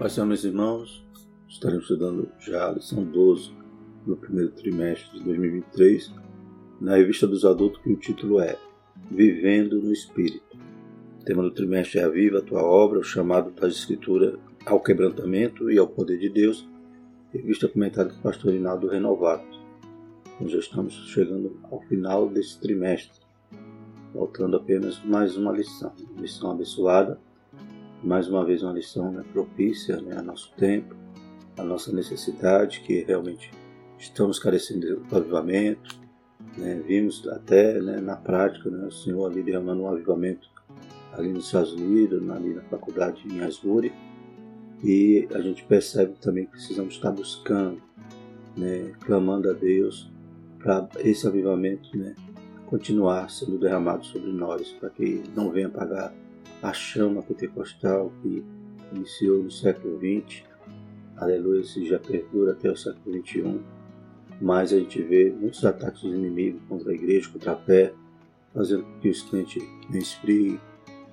Paz, meus irmãos, estaremos estudando já a lição 12 do primeiro trimestre de 2023 na revista dos adultos que o título é Vivendo no Espírito. O tema do trimestre é a viva a tua obra, o chamado das escrituras ao quebrantamento e ao poder de Deus, revista comentária do pastor Rinaldo Renovado. Então já estamos chegando ao final desse trimestre, faltando apenas mais uma lição, lição abençoada mais uma vez uma lição né, propícia né, a nosso tempo, a nossa necessidade, que realmente estamos carecendo do avivamento. Né, vimos até né, na prática né, o Senhor ali derramando um avivamento ali nos Estados Unidos, ali na faculdade em Asbury, e a gente percebe também que precisamos estar buscando, né, clamando a Deus para esse avivamento né, continuar sendo derramado sobre nós, para que não venha apagar a chama pentecostal que iniciou no século XX, aleluia, se já perdura até o século XXI, mas a gente vê muitos ataques dos inimigos contra a igreja, contra a fé, fazendo com que os crentes não esfriem,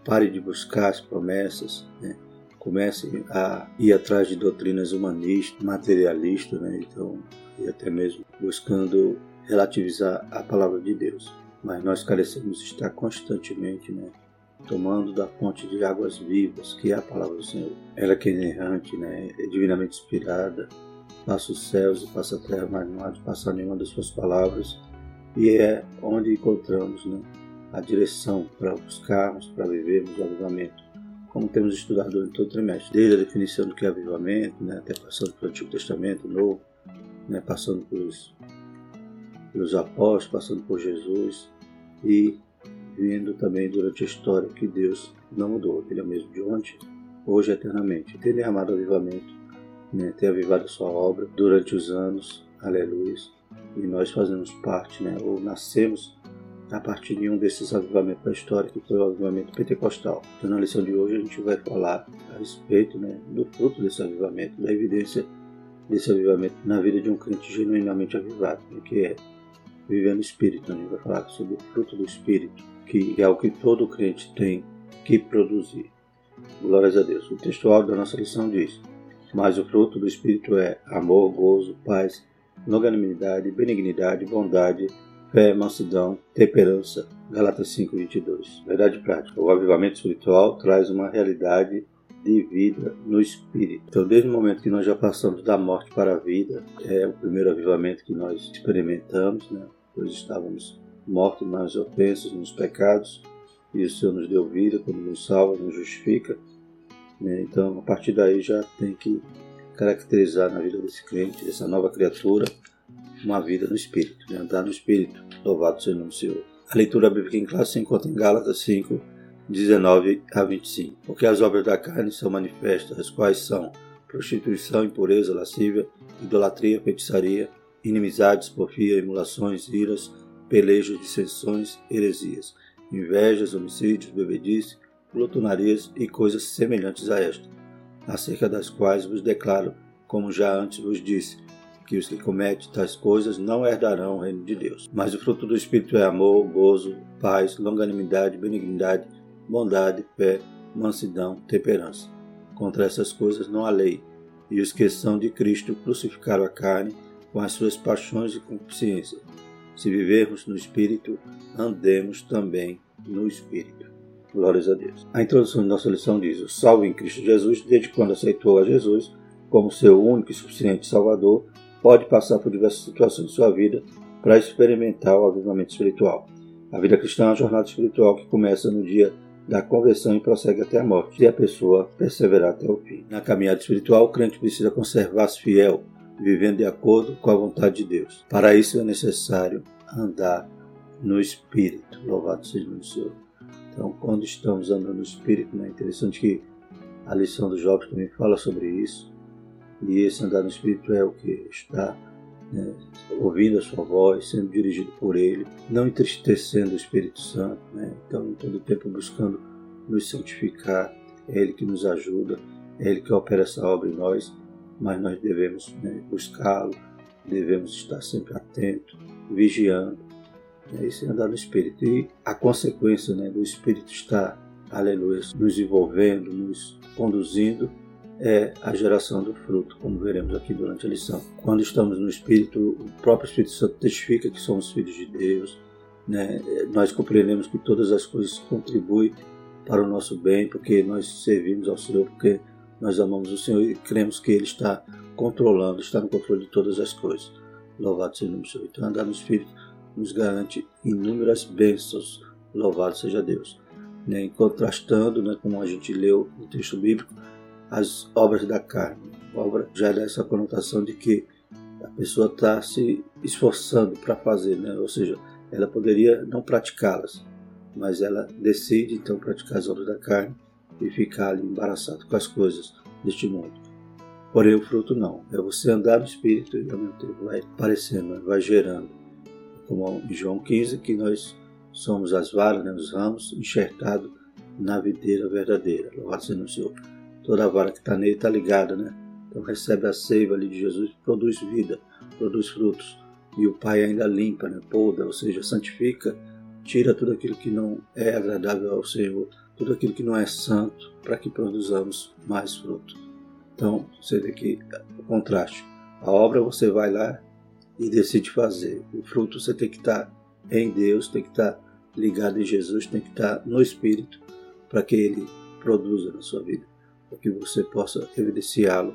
parem de buscar as promessas, né? comecem a ir atrás de doutrinas humanistas, materialistas, né? então, e até mesmo buscando relativizar a palavra de Deus. Mas nós carecemos estar constantemente né, tomando da fonte de águas vivas, que é a palavra do Senhor. Ela que é inerrante, né, é divinamente inspirada, passa os céus e passa a terra, mas não há de passar nenhuma das suas palavras, e é onde encontramos né, a direção para buscarmos, para vivermos o avivamento, como temos estudado durante todo o trimestre, desde a definição do que é avivamento, né, até passando pelo Antigo Testamento, Novo, né, passando pelos, pelos apóstolos, passando por Jesus, e vendo também durante a história que Deus não mudou, Ele é o mesmo de ontem, hoje eternamente. Tem derramado avivamento, né? tem avivado a sua obra durante os anos, aleluia, e nós fazemos parte, né? ou nascemos a partir de um desses avivamentos da história, que foi o avivamento pentecostal. Então, na lição de hoje, a gente vai falar a respeito né, do fruto desse avivamento, da evidência desse avivamento na vida de um crente genuinamente avivado, né, que é vivendo Espírito. A gente vai falar sobre o fruto do Espírito que é o que todo crente tem que produzir. Glórias a Deus. O textual da nossa lição diz: Mas o fruto do Espírito é amor, gozo, paz, longanimidade, benignidade, bondade, fé, mansidão, temperança. Galatas 5, 22. Verdade prática. O avivamento espiritual traz uma realidade de vida no Espírito. Então, desde o momento que nós já passamos da morte para a vida, é o primeiro avivamento que nós experimentamos, né? pois estávamos mortos nas ofensas, nos pecados, e o Senhor nos deu vida, quando nos salva, nos justifica. Né? Então, a partir daí já tem que caracterizar na vida desse crente, dessa nova criatura, uma vida no Espírito, né? andar no Espírito. Louvado seja o nome do Senhor. A leitura bíblica em classe se encontra em Gálatas 5, 19 a 25. Porque as obras da carne são manifestas, as quais são prostituição, impureza, lascívia, idolatria, feitiçaria, inimizades, porfia, emulações, iras, pelejos, dissensões, heresias, invejas, homicídios, bebedice, glutonarias e coisas semelhantes a esta, acerca das quais vos declaro, como já antes vos disse, que os que cometem tais coisas não herdarão o reino de Deus. Mas o fruto do Espírito é amor, gozo, paz, longanimidade, benignidade, bondade, fé, mansidão, temperança. Contra essas coisas não há lei, e os que são de Cristo crucificaram a carne com as suas paixões e consciência. Se vivermos no Espírito, andemos também no Espírito. Glórias a Deus. A introdução de nossa lição diz: O salvo em Cristo Jesus, desde quando aceitou a Jesus como seu único e suficiente Salvador, pode passar por diversas situações de sua vida para experimentar o avivamento espiritual. A vida cristã é uma jornada espiritual que começa no dia da conversão e prossegue até a morte, se a pessoa perseverar até o fim. Na caminhada espiritual, o crente precisa conservar-se fiel vivendo de acordo com a vontade de Deus. Para isso é necessário andar no Espírito. Louvado seja o Senhor. Então, quando estamos andando no Espírito, né, é interessante que a lição dos jovens também fala sobre isso. E esse andar no Espírito é o que está né, ouvindo a sua voz, sendo dirigido por Ele, não entristecendo o Espírito Santo. Né? Então, todo tempo buscando nos santificar. É Ele que nos ajuda, é Ele que opera essa obra em nós mas nós devemos né, buscá-lo, devemos estar sempre atentos, vigiando. Né, isso é andar no Espírito. E a consequência né, do Espírito estar, aleluia, nos envolvendo, nos conduzindo, é a geração do fruto, como veremos aqui durante a lição. Quando estamos no Espírito, o próprio Espírito Santo testifica que somos filhos de Deus. Né? Nós compreendemos que todas as coisas contribuem para o nosso bem, porque nós servimos ao Senhor, porque nós amamos o Senhor e cremos que Ele está controlando, está no controle de todas as coisas. Louvado seja o Senhor. Então, andar no Espírito nos garante inúmeras bênçãos. Louvado seja Deus. Né? Contrastando, né, como a gente leu no texto bíblico, as obras da carne. A obra já dá essa conotação de que a pessoa está se esforçando para fazer, né? ou seja, ela poderia não praticá-las, mas ela decide então praticar as obras da carne e ficar ali embaraçado com as coisas deste mundo. Porém, o fruto não. É você andar no Espírito e ao mesmo tempo vai aparecendo, vai gerando. Como em João 15, que nós somos as varas, né? os ramos, enxertados na videira verdadeira. Louvado seja o Senhor toda vara que está nele está ligada, né? Então recebe a seiva ali de Jesus, produz vida, produz frutos. E o Pai ainda limpa, né? Poda, ou seja, santifica, tira tudo aquilo que não é agradável ao Senhor, tudo aquilo que não é santo, para que produzamos mais frutos. Então, você vê que o contraste. A obra você vai lá e decide fazer. O fruto você tem que estar tá em Deus, tem que estar tá ligado em Jesus, tem que estar tá no Espírito para que Ele produza na sua vida para que você possa evidenciá-lo.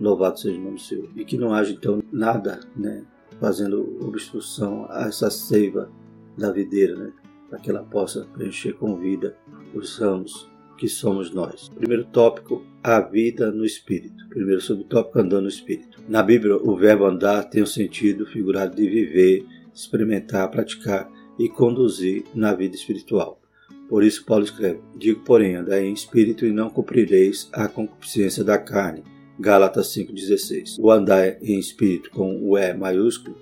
Louvado seja o nome do Senhor. E que não haja então nada né, fazendo obstrução a essa seiva da videira, né, para que ela possa preencher com vida os ramos que somos nós. Primeiro tópico, a vida no Espírito. Primeiro subtópico, andando no Espírito. Na Bíblia, o verbo andar tem o sentido figurado de viver, experimentar, praticar e conduzir na vida espiritual. Por isso Paulo escreve: Digo, porém, andai em espírito e não cumprireis a concupiscência da carne. Gálatas 5,16. O andar em espírito com o E maiúsculo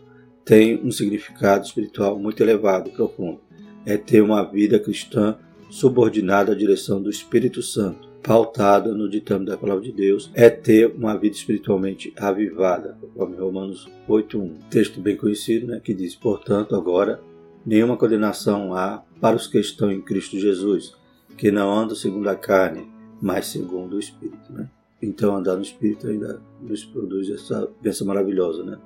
tem um significado espiritual muito elevado e profundo. É ter uma vida cristã subordinada à direção do Espírito Santo, pautada no ditame da palavra de Deus, é ter uma vida espiritualmente avivada, conforme Romanos 8.1. Texto bem conhecido, né, que diz, portanto, agora nenhuma condenação há para os que estão em Cristo Jesus, que não andam segundo a carne, mas segundo o Espírito. Né? Então, andar no Espírito ainda nos produz essa bênção maravilhosa né?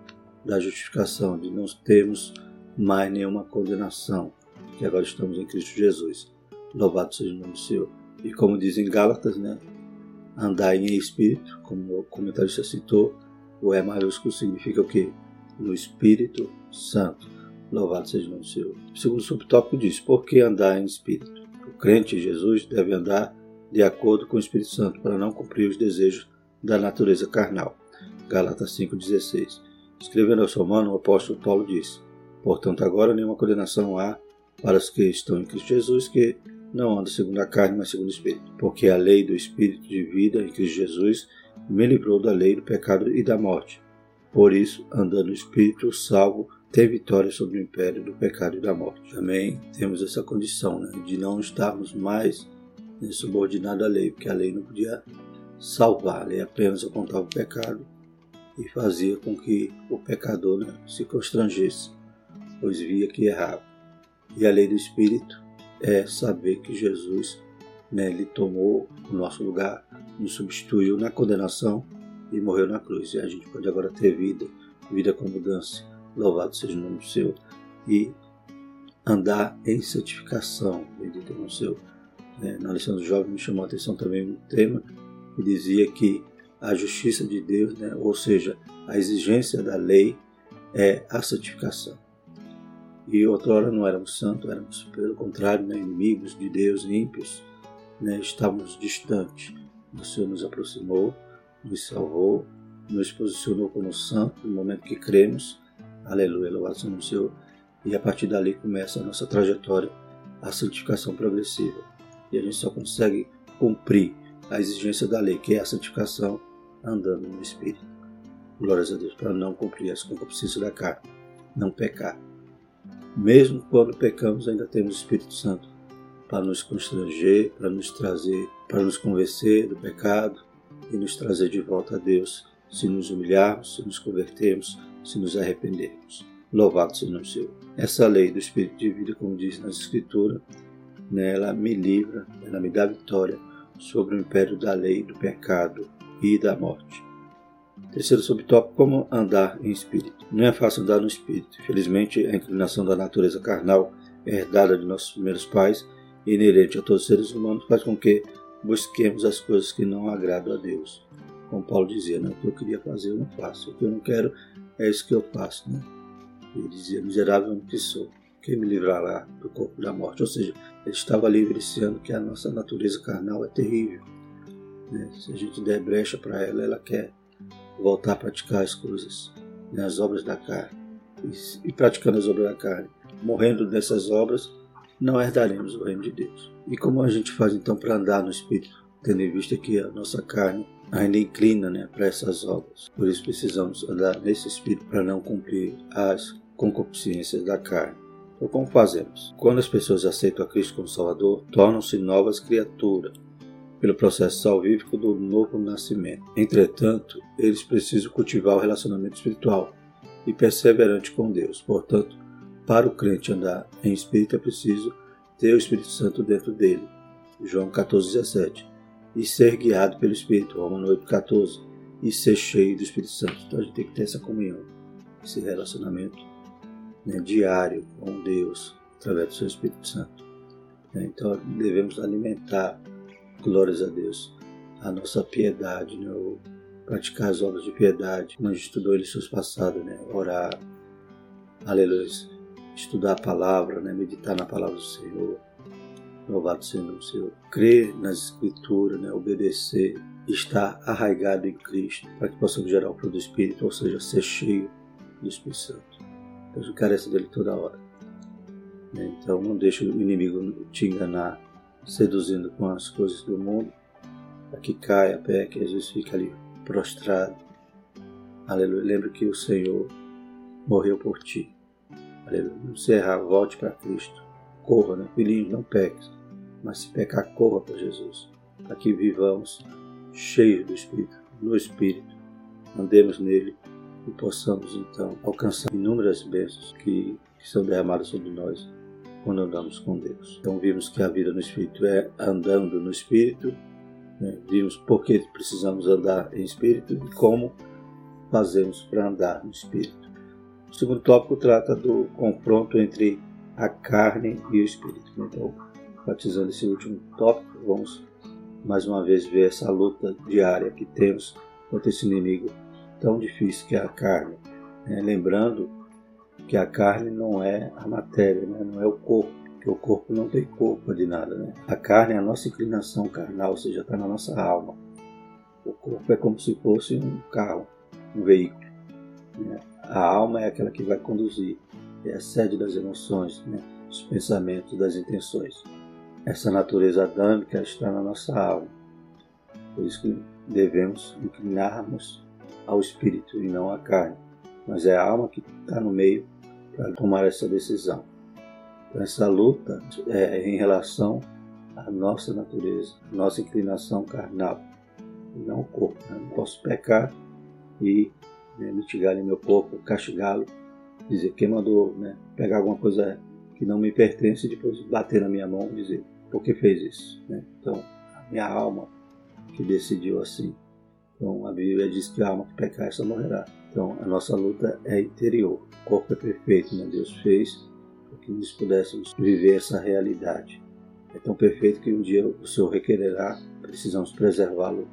da justificação, de não termos mais nenhuma condenação, que agora estamos em Cristo Jesus. Louvado seja o nome do Senhor. E como diz em Gálatas, né? andar em Espírito, como o comentarista citou, o E maiúsculo significa o quê? No Espírito Santo. Louvado seja o nome do Senhor. O segundo subtópico diz: Por que andar em espírito? O crente em Jesus deve andar de acordo com o Espírito Santo para não cumprir os desejos da natureza carnal. Gálatas 5,16. Escrevendo aos Romanos, o apóstolo Paulo disse: Portanto, agora nenhuma condenação há para os que estão em Cristo Jesus, que não andam segundo a carne, mas segundo o Espírito. Porque a lei do Espírito de vida em Cristo Jesus me livrou da lei do pecado e da morte. Por isso, andando no Espírito, salvo ter vitória sobre o império do pecado e da morte. Também temos essa condição né, de não estarmos mais subordinados à lei, porque a lei não podia salvar, a lei apenas apontava o pecado e fazia com que o pecador né, se constrangesse, pois via que errava. E a lei do Espírito é saber que Jesus né, ele tomou o nosso lugar, nos substituiu na condenação e morreu na cruz. E a gente pode agora ter vida, vida com mudança louvado seja o nome do Senhor, e andar em santificação, bendito é o Senhor. É, na lição do jovem me chamou a atenção também um tema que dizia que a justiça de Deus, né, ou seja, a exigência da lei é a santificação. E outrora não éramos santos, éramos, pelo contrário, né, inimigos de Deus, ímpios, né, estávamos distantes. O Senhor nos aproximou, nos salvou, nos posicionou como santo no momento que cremos Aleluia, louvado seja o Senhor. E a partir dali começa a nossa trajetória, a santificação progressiva. E a gente só consegue cumprir a exigência da lei, que é a santificação, andando no Espírito. Glórias a Deus, para não cumprir as concupiscências da carne, não pecar. Mesmo quando pecamos, ainda temos o Espírito Santo para nos constranger, para nos trazer, para nos convencer do pecado e nos trazer de volta a Deus, se nos humilharmos, se nos convertermos, se nos arrependermos. Louvado seja o Senhor. Essa lei do Espírito de vida, como diz nas Escrituras, né, ela me livra, ela me dá vitória sobre o império da lei, do pecado e da morte. Terceiro subtópico, como andar em espírito. Não é fácil andar no espírito. Infelizmente, a inclinação da natureza carnal, herdada de nossos primeiros pais, e inerente a todos os seres humanos, faz com que busquemos as coisas que não agradam a Deus. Como Paulo dizia, né? o que eu queria fazer eu não faço, o que eu não quero é isso que eu faço. Né? Ele dizia, miserável que sou, quem me livrará do corpo da morte? Ou seja, ele estava evidenciando que a nossa natureza carnal é terrível. Né? Se a gente der brecha para ela, ela quer voltar a praticar as coisas, né? as obras da carne. E, e praticando as obras da carne, morrendo nessas obras, não herdaremos o reino de Deus. E como a gente faz então para andar no Espírito, tendo em vista que a nossa carne ainda inclina né, para essas obras. Por isso precisamos andar nesse Espírito para não cumprir as concupiscências da carne. Então, como fazemos? Quando as pessoas aceitam a Cristo como Salvador, tornam-se novas criaturas pelo processo salvífico do novo nascimento. Entretanto, eles precisam cultivar o relacionamento espiritual e perseverante com Deus. Portanto, para o crente andar em espírito é preciso ter o Espírito Santo dentro dele. João 14:17. E ser guiado pelo Espírito, Romanos 8:14. E ser cheio do Espírito Santo. Então a gente tem que ter essa comunhão, esse relacionamento né, diário com Deus através do seu Espírito Santo. Né, então devemos alimentar, glórias a Deus, a nossa piedade, né, praticar as obras de piedade. Nós estudou ele seus passados, né, orar, aleluia estudar a palavra, né? meditar na palavra do Senhor. Louvado seja o Senhor. Crer nas Escrituras, né? obedecer, estar arraigado em Cristo, para que possamos gerar o fruto do Espírito, ou seja, ser cheio do Espírito Santo. Deus carece dele toda hora. Então não deixe o inimigo te enganar, seduzindo com as coisas do mundo, para que caia, peque, às vezes fica ali prostrado. Aleluia. Lembre que o Senhor morreu por ti. Aleluia. Não se errar, volte para Cristo. Corra, né? Filhinhos, não peques. Mas se pecar, corra para Jesus. Para que vivamos cheios do Espírito, no Espírito. Andemos nele e possamos então alcançar inúmeras bênçãos que, que são derramadas sobre nós quando andamos com Deus. Então vimos que a vida no Espírito é andando no Espírito, né? vimos por que precisamos andar em Espírito e como fazemos para andar no Espírito. O segundo tópico trata do confronto entre a carne e o espírito. Então, batizando esse último tópico, vamos mais uma vez ver essa luta diária que temos contra esse inimigo tão difícil que é a carne. Né? Lembrando que a carne não é a matéria, né? não é o corpo, porque o corpo não tem corpo de nada. Né? A carne é a nossa inclinação carnal, ou seja, está na nossa alma. O corpo é como se fosse um carro, um veículo. Né? A alma é aquela que vai conduzir, é a sede das emoções, né? dos pensamentos, das intenções. Essa natureza adâmica está na nossa alma. Por isso que devemos inclinarmos ao espírito e não à carne. Mas é a alma que está no meio para tomar essa decisão. Então, essa luta é em relação à nossa natureza, à nossa inclinação carnal, e não o corpo. Né? Não posso pecar e né, mitigar meu corpo, castigá-lo, dizer quem mandou né, pegar alguma coisa que não me pertence e depois bater na minha mão e dizer por que fez isso. Né? Então, a minha alma que decidiu assim. Então, a Bíblia diz que a alma que pecar, essa morrerá. Então, a nossa luta é interior. O corpo é perfeito, né? Deus fez para que nós pudéssemos viver essa realidade. É tão perfeito que um dia o Senhor requererá, precisamos preservá-lo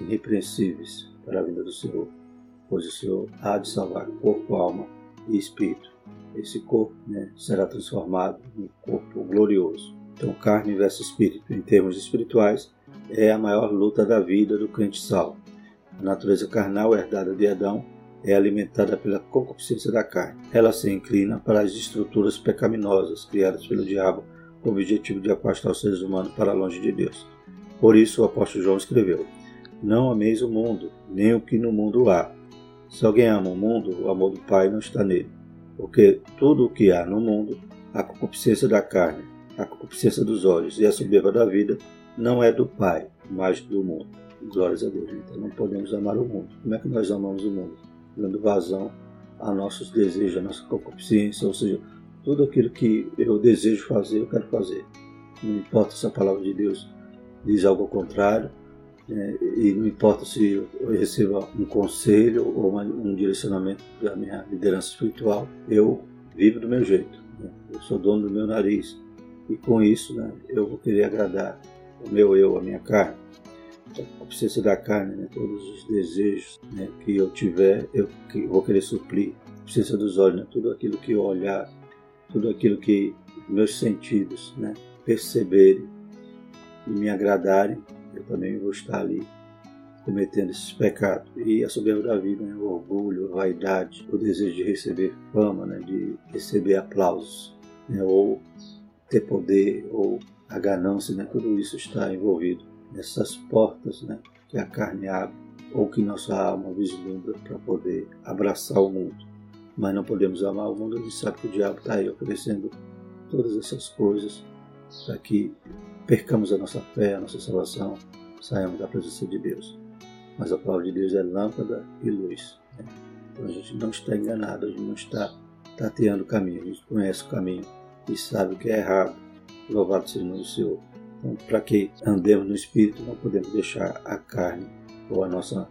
irrepreensíveis para a vida do Senhor pois o Senhor há de salvar corpo, alma e espírito. Esse corpo né, será transformado em corpo glorioso. Então, carne versus espírito, em termos espirituais, é a maior luta da vida do crente salvo. A natureza carnal herdada de Adão é alimentada pela concupiscência da carne. Ela se inclina para as estruturas pecaminosas criadas pelo diabo com o objetivo de afastar os seres humanos para longe de Deus. Por isso o apóstolo João escreveu: Não ameis o mundo, nem o que no mundo há. Se alguém ama o mundo, o amor do Pai não está nele. Porque tudo o que há no mundo, a concupiscência da carne, a concupiscência dos olhos e a soberba da vida, não é do Pai, mas do mundo. Glórias a Deus. Então não podemos amar o mundo. Como é que nós amamos o mundo? Dando vazão a nossos desejos, a nossa concupiscência, ou seja, tudo aquilo que eu desejo fazer, eu quero fazer. Não importa se a palavra de Deus diz algo ao contrário, né, e não importa se eu receba um conselho ou uma, um direcionamento da minha liderança espiritual, eu vivo do meu jeito. Né? Eu sou dono do meu nariz e com isso né, eu vou querer agradar o meu eu, a minha carne. A obsessão da carne, né, todos os desejos né, que eu tiver, eu que vou querer suprir. A obsessão dos olhos, né, tudo aquilo que eu olhar, tudo aquilo que meus sentidos né, perceberem e me agradarem, eu também vou estar ali cometendo esses pecados. E a soberba da vida, né, o orgulho, a vaidade, o desejo de receber fama, né, de receber aplausos, né, ou ter poder, ou a ganância, né, tudo isso está envolvido nessas portas né, que a carne abre, ou que nossa alma vislumbra para poder abraçar o mundo. Mas não podemos amar o mundo, a gente sabe que o diabo está aí oferecendo todas essas coisas para que percamos a nossa fé, a nossa salvação, saiamos da presença de Deus. Mas a palavra de Deus é lâmpada e luz. Né? Então a gente não está enganado, a gente não está tateando o caminho, a gente conhece o caminho e sabe o que é errado. Louvado seja o nome do Senhor. Então, para que andemos no Espírito, não podemos deixar a carne ou a nossa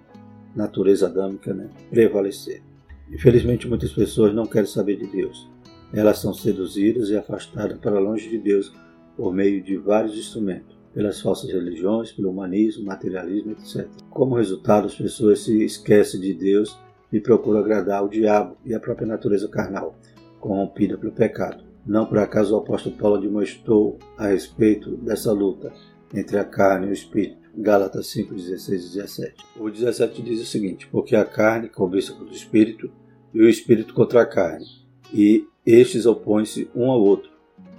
natureza adâmica né, prevalecer. Infelizmente, muitas pessoas não querem saber de Deus. Elas são seduzidas e afastadas para longe de Deus por meio de vários instrumentos, pelas falsas religiões, pelo humanismo, materialismo, etc. Como resultado, as pessoas se esquecem de Deus e procuram agradar o diabo e a própria natureza carnal, corrompida pelo pecado. Não por acaso o apóstolo Paulo demonstrou a respeito dessa luta entre a carne e o espírito. Gálatas 5, 16 e 17. O 17 diz o seguinte: Porque a carne cobiça contra o espírito e o espírito contra a carne, e estes opõem-se um ao outro,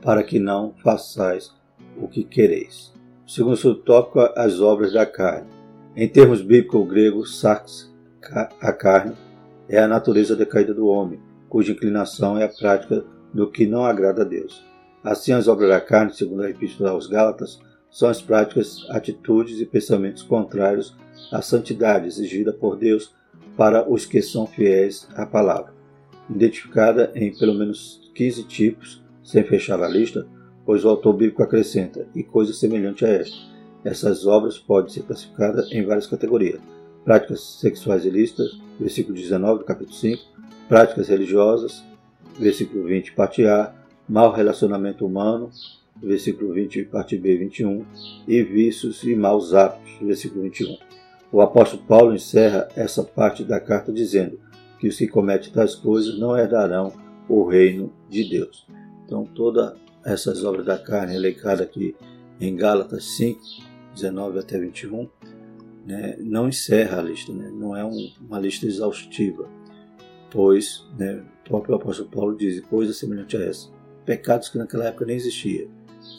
para que não façais o que quereis. Segundo subtópico, as obras da carne. Em termos bíblicos, o grego sarx, a carne, é a natureza decaída do homem, cuja inclinação é a prática do que não agrada a Deus. Assim, as obras da carne, segundo a Epístola aos Gálatas, são as práticas, atitudes e pensamentos contrários à santidade exigida por Deus para os que são fiéis à palavra. Identificada em pelo menos 15 tipos, sem fechar a lista, pois o autor bíblico acrescenta, e coisa semelhante a esta. Essas obras podem ser classificadas em várias categorias. Práticas sexuais ilícitas, versículo 19 do capítulo 5, práticas religiosas, versículo 20, parte A, mau relacionamento humano, versículo 20, parte B, 21, e vícios e maus hábitos, versículo 21. O apóstolo Paulo encerra essa parte da carta dizendo que os que cometem tais coisas não herdarão o reino de Deus. Então, todas essas obras da carne elencadas aqui em Gálatas 5, 19 até 21, né, não encerra a lista, né, não é um, uma lista exaustiva, pois né, o próprio apóstolo Paulo diz coisa semelhante a essa. Pecados que naquela época nem existiam,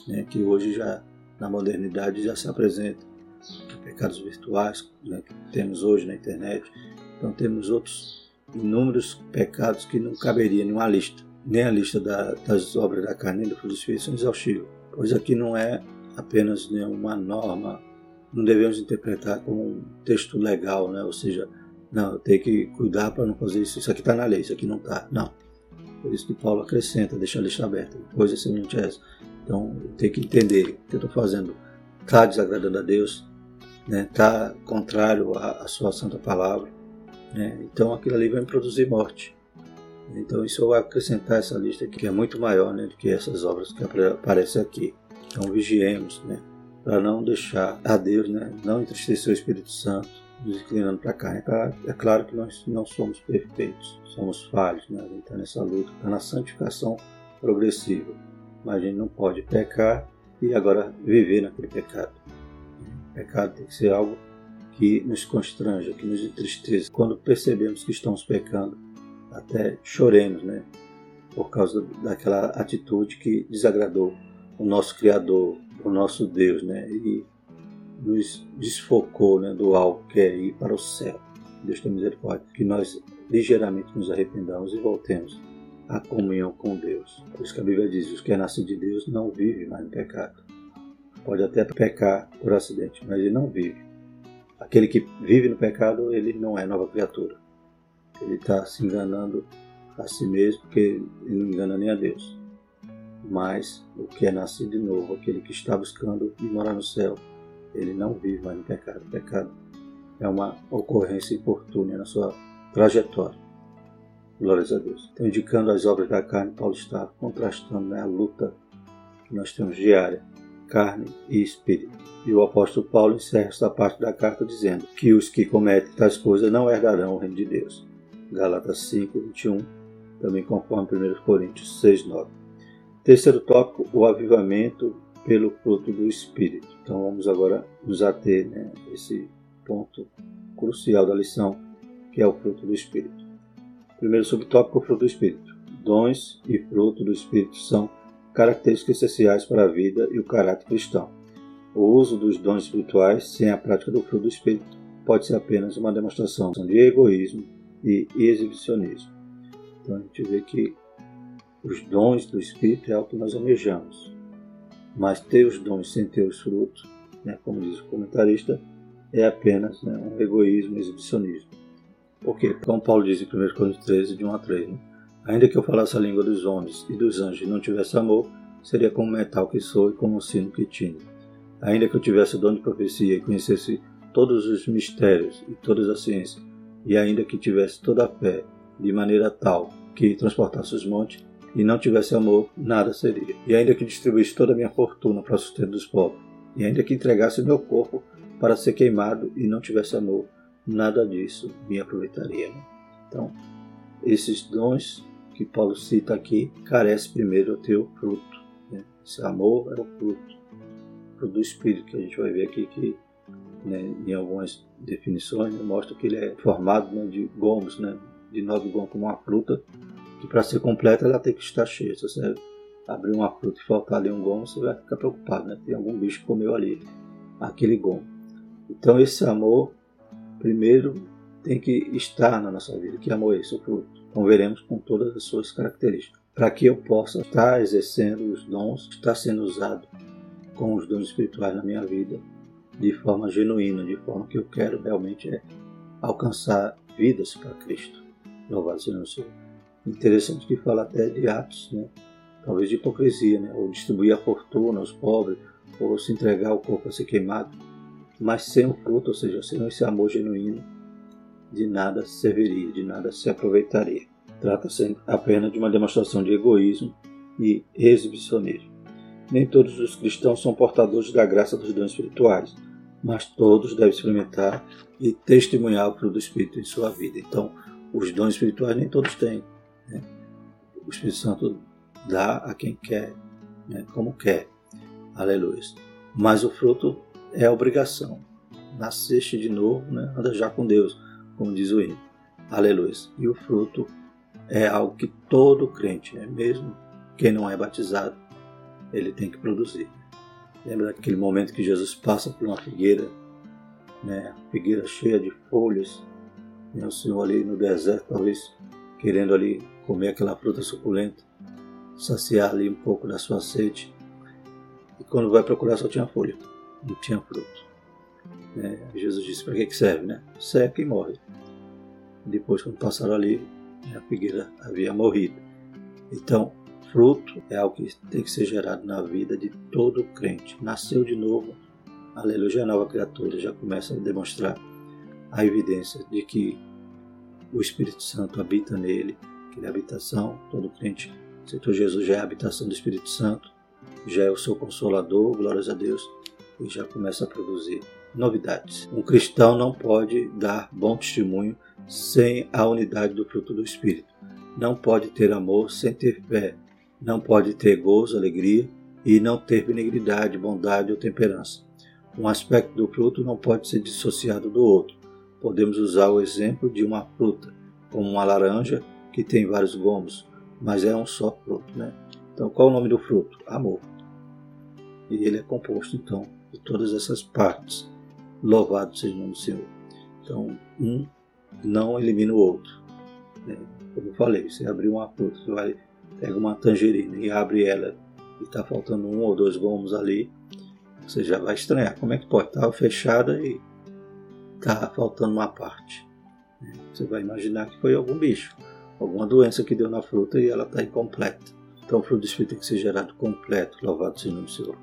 né, que hoje já na modernidade já se apresentam. Pecados virtuais né, que temos hoje na internet. Então temos outros inúmeros pecados que não caberiam em uma lista nem a lista da, das obras da carne nem do fruto do são exaustivas, pois aqui não é apenas né, uma norma, não devemos interpretar como um texto legal, né? ou seja, não, tem que cuidar para não fazer isso, isso aqui está na lei, isso aqui não está, não. Por isso que Paulo acrescenta, deixa a lista aberta, coisa semelhante a essa. Então, tem que entender o que eu estou fazendo está desagradando a Deus, está né? Tá contrário à, à sua santa palavra, né? então aquilo ali vai me produzir morte. Então isso vai acrescentar essa lista que é muito maior né, do que essas obras que aparecem aqui. Então vigiemos, né, para não deixar a Deus, né, não entristecer o Espírito Santo, nos inclinando para a carne. É claro que nós não somos perfeitos, somos falhos, né, a gente está nessa luta, está na santificação progressiva. Mas a gente não pode pecar e agora viver naquele pecado. Pecado tem que ser algo que nos constranja, que nos entristeça. Quando percebemos que estamos pecando, até choremos, né? Por causa daquela atitude que desagradou o nosso Criador, o nosso Deus, né? E nos desfocou né, do algo que é ir para o céu. Deus tem misericórdia. Que nós ligeiramente nos arrependamos e voltemos à comunhão com Deus. Por isso que a Bíblia diz: os que é nascido de Deus não vive mais no pecado. Pode até pecar por acidente, mas ele não vive. Aquele que vive no pecado, ele não é nova criatura. Ele está se enganando a si mesmo, porque ele não engana nem a Deus. Mas o que é nascido de novo, aquele que está buscando morar no céu, ele não vive mais no pecado. O pecado é uma ocorrência importúnea na sua trajetória. Glórias a Deus. Então, indicando as obras da carne, Paulo está contrastando né, a luta que nós temos diária, carne e espírito. E o apóstolo Paulo encerra esta parte da carta dizendo que os que cometem tais coisas não herdarão o reino de Deus. Galatas 5, 21, também conforme 1 Coríntios 6, 9. Terceiro tópico, o avivamento pelo fruto do Espírito. Então vamos agora nos ater né, esse ponto crucial da lição, que é o fruto do Espírito. Primeiro subtópico, o fruto do Espírito. Dons e fruto do Espírito são características essenciais para a vida e o caráter cristão. O uso dos dons espirituais sem a prática do fruto do Espírito pode ser apenas uma demonstração de egoísmo e exibicionismo. Então a gente vê que os dons do Espírito é o que nós almejamos, mas ter os dons sem ter os frutos, né, como diz o comentarista, é apenas né, um egoísmo, um exibicionismo. Por quê? Como Paulo diz em 1 Coríntios 13, de 1 a 3, né? ainda que eu falasse a língua dos homens e dos anjos e não tivesse amor, seria como metal que sou e como um sino que tino. Ainda que eu tivesse o dom de profecia e conhecesse todos os mistérios e todas as ciências, e ainda que tivesse toda a fé, de maneira tal que transportasse os montes, e não tivesse amor, nada seria. E ainda que distribuísse toda a minha fortuna para o sustento dos pobres, e ainda que entregasse meu corpo para ser queimado e não tivesse amor, nada disso me aproveitaria. Né? Então, esses dons que Paulo cita aqui carece primeiro do teu fruto. Né? Esse amor é o fruto, fruto do Espírito, que a gente vai ver aqui que né, em algumas definições né, mostra que ele é formado né, de gomos, né, de nove gomos como uma fruta, que para ser completa ela tem que estar cheia. Se você abrir uma fruta e faltar ali um gomo, você vai ficar preocupado, né? Tem algum bicho que comeu ali aquele gomo. Então esse amor, primeiro, tem que estar na nossa vida. Que amor é esse? O fruto. Então veremos com todas as suas características. Para que eu possa estar exercendo os dons, estar sendo usado com os dons espirituais na minha vida de forma genuína, de forma que eu quero realmente é alcançar vidas para Cristo. Louvado seja o Senhor. Interessante que fala até de atos, né? talvez de hipocrisia, né? ou distribuir a fortuna aos pobres, ou se entregar o corpo a ser queimado, mas sem o fruto, ou seja, sem esse amor genuíno, de nada serviria, de nada se aproveitaria. Trata-se apenas de uma demonstração de egoísmo e exibicionismo. Nem todos os cristãos são portadores da graça dos dons espirituais, mas todos devem experimentar e testemunhar o fruto do Espírito em sua vida. Então, os dons espirituais nem todos têm. Né? O Espírito Santo dá a quem quer, né? como quer. Aleluia. Mas o fruto é obrigação. Nasceste de novo, né? anda já com Deus, como diz o hino. Aleluia. E o fruto é algo que todo crente, né? mesmo quem não é batizado, ele tem que produzir. Lembra daquele momento que Jesus passa por uma figueira, né? figueira cheia de folhas, e o Senhor ali no deserto, talvez querendo ali comer aquela fruta suculenta, saciar ali um pouco da sua sede. E quando vai procurar só tinha folha, não tinha fruto. É, Jesus disse para que, que serve, né? Seca e morre. Depois, quando passaram ali, a figueira havia morrido. Então, fruto é algo que tem que ser gerado na vida de todo crente. Nasceu de novo, aleluia, é nova criatura, já começa a demonstrar a evidência de que o Espírito Santo habita nele, ele é habitação, todo crente aceitou Jesus já é a habitação do Espírito Santo, já é o seu consolador, glórias a Deus, e já começa a produzir novidades. Um cristão não pode dar bom testemunho sem a unidade do fruto do Espírito. Não pode ter amor sem ter fé. Não pode ter gozo, alegria e não ter benignidade, bondade ou temperança. Um aspecto do fruto não pode ser dissociado do outro. Podemos usar o exemplo de uma fruta, como uma laranja que tem vários gomos, mas é um só fruto. Né? Então, qual é o nome do fruto? Amor. E ele é composto, então, de todas essas partes. Louvado seja o nome do Senhor. Então, um não elimina o outro. Né? Como eu falei, você abrir uma fruta, você vai pega uma tangerina e abre ela e está faltando um ou dois gomos ali, você já vai estranhar. Como é que pode? Estava fechada e está faltando uma parte. Você vai imaginar que foi algum bicho, alguma doença que deu na fruta e ela está incompleta. Então o fruto do Espírito tem que ser gerado completo, louvado seja o Senhor.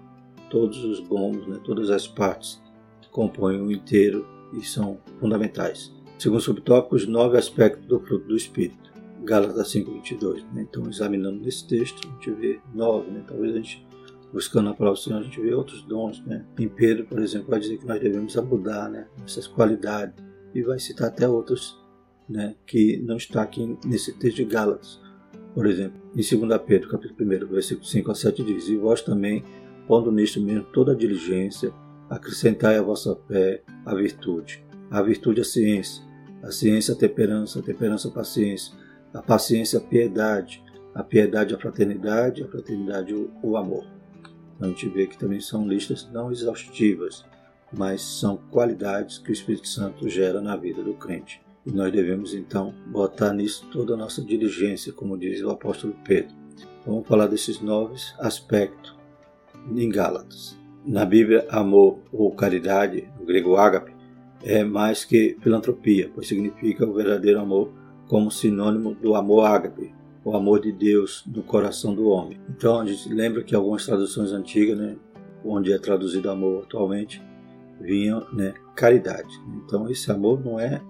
Todos os gomos, né, todas as partes compõem o inteiro e são fundamentais. Segundo subtópico, os nove aspectos do fruto do Espírito. Gálatas 5:22. Né? Então, examinando nesse texto, a gente vê nove, né? talvez a gente buscando a palavra do Senhor, a gente vê outros dons. Né? Em Pedro, por exemplo, vai dizer que nós devemos abundar né? essas qualidades e vai citar até outros né? que não está aqui nesse texto de Gálatas. Por exemplo, em 2 Pedro, capítulo 1, versículo 5 a 7 diz: E vós também, pondo nisto mesmo toda a diligência, acrescentai à vossa fé a virtude, a virtude a ciência, a ciência a temperança, a temperança a paciência, a paciência a piedade, a piedade a fraternidade, a fraternidade o, amor. Então a gente vê que também são listas não exaustivas, mas são qualidades que o Espírito Santo gera na vida do crente. E nós devemos então botar nisso toda a nossa diligência, como diz o apóstolo Pedro. Vamos falar desses novos aspectos em Gálatas. Na Bíblia, amor ou caridade, no grego ágape, é mais que filantropia, pois significa o verdadeiro amor como sinônimo do amor ágape, o amor de Deus no coração do homem. Então a gente lembra que algumas traduções antigas, né, onde é traduzido amor atualmente, vinha né, caridade. Então esse amor não é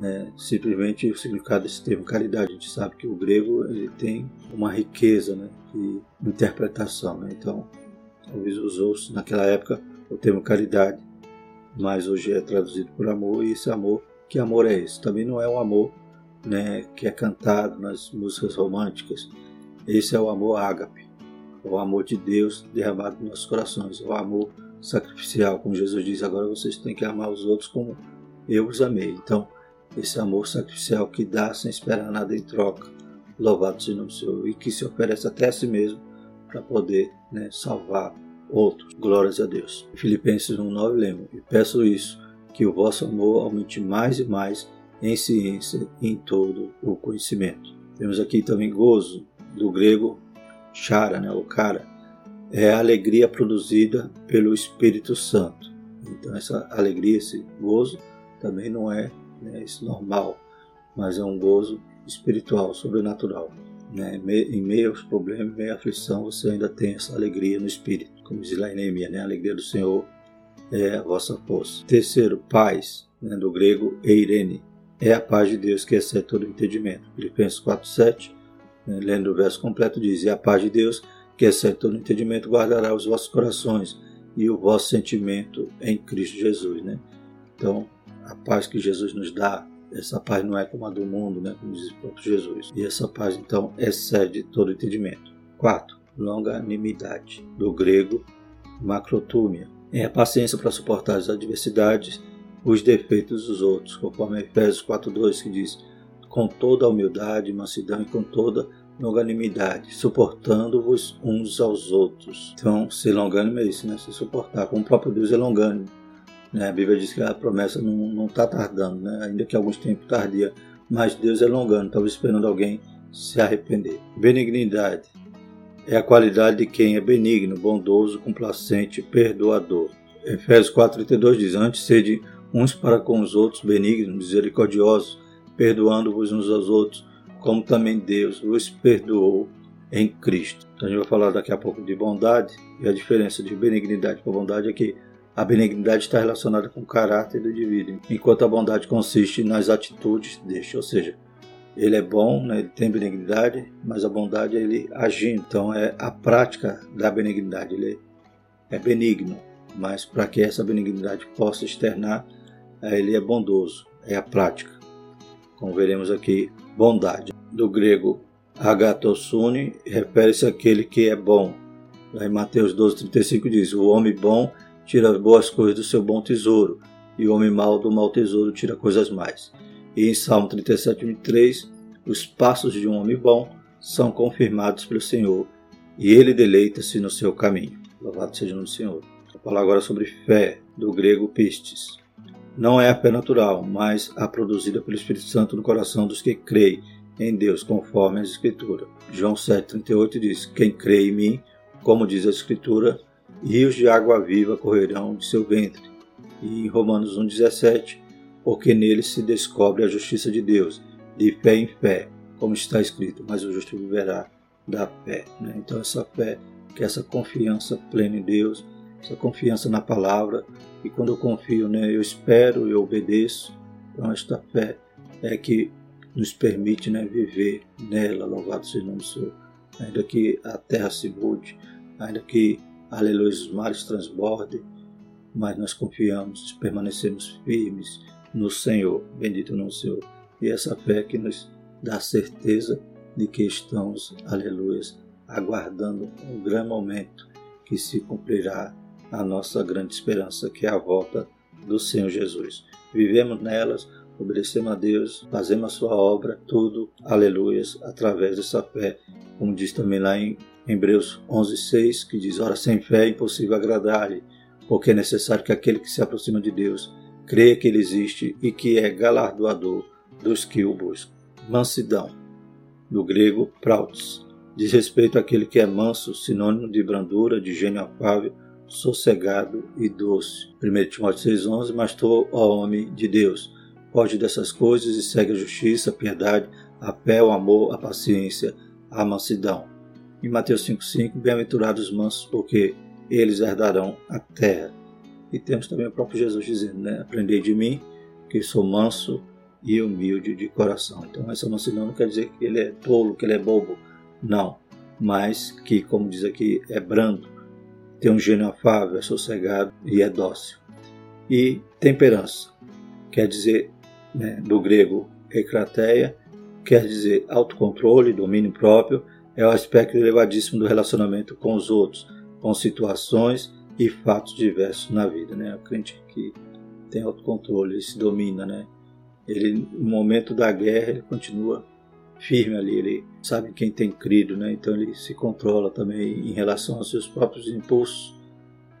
né, simplesmente o significado desse termo caridade. A gente sabe que o grego ele tem uma riqueza né, de interpretação. Né? Então, talvez usou-se naquela época o termo caridade, mas hoje é traduzido por amor, e esse amor, que amor é esse? Também não é o amor né, que é cantado nas músicas românticas. Esse é o amor ágape, o amor de Deus derramado nos nossos corações, o amor sacrificial, como Jesus diz, agora vocês têm que amar os outros como eu os amei. Então, esse amor sacrificial que dá sem esperar nada em troca. Louvado seja o Senhor. E que se oferece até a si mesmo para poder né, salvar outros. Glórias a Deus. Filipenses 1,9 lembra. E peço isso, que o vosso amor aumente mais e mais em ciência e em todo o conhecimento. Temos aqui também gozo, do grego chara, né, o cara, é a alegria produzida pelo Espírito Santo. Então essa alegria, esse gozo, também não é né, isso normal, mas é um gozo espiritual, sobrenatural. Né? Em meio aos problemas, em meio à aflição, você ainda tem essa alegria no espírito, como diz lá em Neemias, né? a alegria do Senhor é a vossa força. Terceiro, paz, né? do grego eirene, é a paz de Deus que excede todo entendimento. Filipenses 4,7, né? lendo o verso completo, diz: E a paz de Deus que excede todo entendimento guardará os vossos corações e o vosso sentimento em Cristo Jesus. Né? Então, a paz que Jesus nos dá, essa paz não é como a do mundo, né, como diz o próprio Jesus. E essa paz, então, excede todo entendimento. Quarto, longanimidade, do grego macrotúmia. É a paciência para suportar as adversidades, os defeitos dos outros, conforme Efésios 4.2 que diz, com toda a humildade, mansidão e com toda longanimidade, suportando-vos uns aos outros. Então, ser longânimo é isso, né? Se suportar, como o próprio Deus é longânimo. Né? A Bíblia diz que a promessa não está tardando, né? ainda que alguns tempos tardia, mas Deus é longano, estava esperando alguém se arrepender. Benignidade é a qualidade de quem é benigno, bondoso, complacente, perdoador. Efésios 4,32 diz: Antes sede uns para com os outros benignos, misericordiosos, perdoando-vos uns aos outros, como também Deus vos perdoou em Cristo. Então a gente vai falar daqui a pouco de bondade, e a diferença de benignidade para bondade é que a benignidade está relacionada com o caráter do indivíduo, enquanto a bondade consiste nas atitudes deste, ou seja, ele é bom, né, ele tem benignidade, mas a bondade é ele agindo. Então é a prática da benignidade, ele é benigno, mas para que essa benignidade possa externar, é, ele é bondoso, é a prática. Como veremos aqui, bondade. Do grego agatosune refere-se àquele que é bom. Lá em Mateus 12,35 diz: O homem bom tira boas coisas do seu bom tesouro, e o homem mau do mau tesouro tira coisas mais. E em Salmo 37, 23, os passos de um homem bom são confirmados pelo Senhor, e ele deleita-se no seu caminho. Louvado seja o nome do Senhor. Vou falar agora sobre fé, do grego pistes. Não é a fé natural, mas a produzida pelo Espírito Santo no coração dos que creem em Deus, conforme a Escritura. João 7,38 diz: Quem crê em mim, como diz a Escritura, rios de água viva correrão de seu ventre. E em Romanos 1,17, porque nele se descobre a justiça de Deus, de fé em fé, como está escrito, mas o justo viverá da fé. Né? Então essa fé, que é essa confiança plena em Deus, essa confiança na palavra. E quando eu confio, né, eu espero, eu obedeço. Então, esta fé é que nos permite né, viver nela, louvado seja o nome do Senhor. Ainda que a terra se mude, ainda que, aleluia, os mares transbordem, mas nós confiamos, permanecemos firmes no Senhor, bendito no Senhor. E essa fé que nos dá certeza de que estamos, aleluia, aguardando um grande momento que se cumprirá a nossa grande esperança, que é a volta do Senhor Jesus. Vivemos nelas, obedecemos a Deus, fazemos a sua obra, tudo, aleluias, através dessa fé, como diz também lá em Hebreus 11:6, que diz: "Ora, sem fé é impossível agradar-lhe, porque é necessário que aquele que se aproxima de Deus creia que ele existe e que é galardoador dos que o buscam." Mansidão, do grego prautes, diz respeito àquele que é manso, sinônimo de brandura, de gênio afável, sossegado e doce. 1 Timóteo 6,11 Mas tu, ó homem de Deus, foge dessas coisas e segue a justiça, a piedade, a fé, o amor, a paciência, a mansidão. Em Mateus 5,5 Bem-aventurados os mansos, porque eles herdarão a terra. E temos também o próprio Jesus dizendo, né? Aprendei de mim, que sou manso e humilde de coração. Então essa mansidão não quer dizer que ele é tolo, que ele é bobo, não, mas que, como diz aqui, é brando, tem um gênio afável, é sossegado e é dócil. E temperança, quer dizer, né, do grego ekrateia, quer dizer autocontrole, domínio próprio, é o aspecto elevadíssimo do relacionamento com os outros, com situações e fatos diversos na vida. Né? O crente que tem autocontrole, ele se domina, né? Ele, no momento da guerra, ele continua firme ali, ele sabe quem tem crido, né? então ele se controla também em relação aos seus próprios impulsos,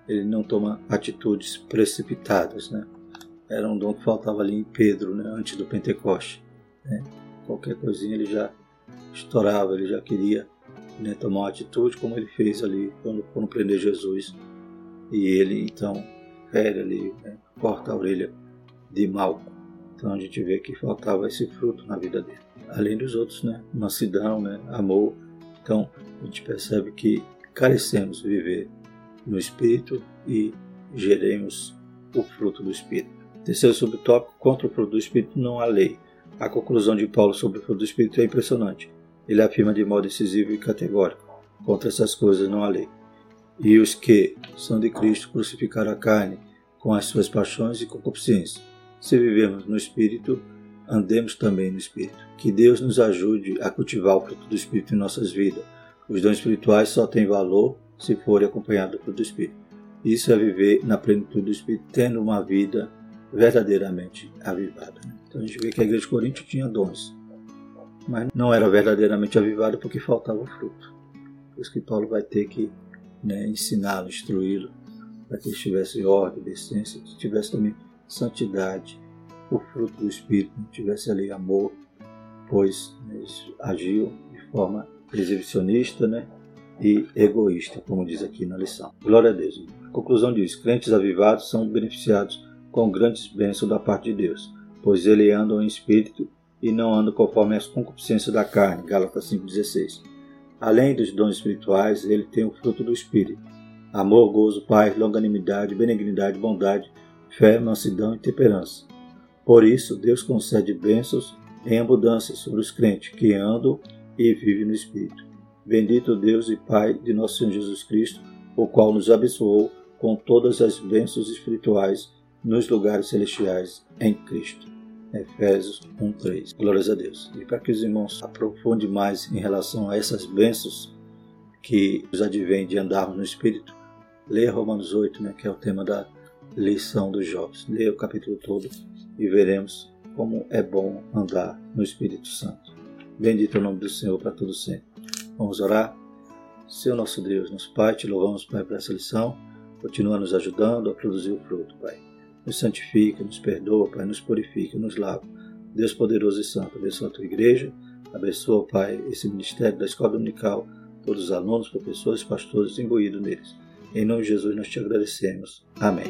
ele não toma atitudes precipitadas. Né? Era um dom que faltava ali em Pedro, né? antes do Pentecoste. Né? Qualquer coisinha ele já estourava, ele já queria né, tomar uma atitude como ele fez ali quando, quando prender Jesus. E ele então fere ali, né? corta a orelha de Malco. Então a gente vê que faltava esse fruto na vida dele além dos outros, né? Mansidão, né? Amor. Então, a gente percebe que carecemos de viver no Espírito e geremos o fruto do Espírito. Terceiro subtópico, contra o fruto do Espírito não há lei. A conclusão de Paulo sobre o fruto do Espírito é impressionante. Ele afirma de modo decisivo e categórico: contra essas coisas não há lei. E os que são de Cristo crucificaram a carne com as suas paixões e concupiscências. Se vivemos no Espírito, andemos também no Espírito. Que Deus nos ajude a cultivar o fruto do Espírito em nossas vidas. Os dons espirituais só têm valor se forem acompanhados do fruto do Espírito. Isso é viver na plenitude do Espírito, tendo uma vida verdadeiramente avivada. Então a gente vê que a igreja de Corinto tinha dons, mas não era verdadeiramente avivada porque faltava o fruto. Por isso que Paulo vai ter que né, ensiná-lo, instruí-lo, para que ele tivesse ordem, decência, que tivesse também santidade, o fruto do Espírito não tivesse ali amor, pois eles agiam de forma exibicionista né, e egoísta, como diz aqui na lição. Glória a Deus. A conclusão diz: crentes avivados são beneficiados com grandes bênçãos da parte de Deus, pois eles andam em espírito e não andam conforme as concupiscências da carne. Gálatas 5,16. Além dos dons espirituais, ele tem o fruto do Espírito: amor, gozo, paz, longanimidade, benignidade, bondade, fé, mansidão e temperança. Por isso, Deus concede bênçãos em abundância sobre os crentes que andam e vivem no Espírito. Bendito Deus e Pai de nosso Senhor Jesus Cristo, o qual nos abençoou com todas as bênçãos espirituais nos lugares celestiais em Cristo. Efésios 1:3. Glórias a Deus. E para que os irmãos aprofundem mais em relação a essas bênçãos que nos advêm de andarmos no Espírito, leia Romanos 8, né, que é o tema da lição dos jovens. Leia o capítulo todo e veremos como é bom andar no Espírito Santo. Bendito é o nome do Senhor para todo sempre. Vamos orar? Senhor nosso Deus, nosso Pai, te louvamos, Pai, por essa lição. Continua nos ajudando a produzir o fruto, Pai. Nos santifica, nos perdoa, Pai, nos purifica, nos lava. Deus poderoso e santo, abençoa a tua igreja, abençoa, Pai, esse ministério da Escola Dominical, todos os alunos, professores, pastores imbuídos neles. Em nome de Jesus nós te agradecemos. Amém.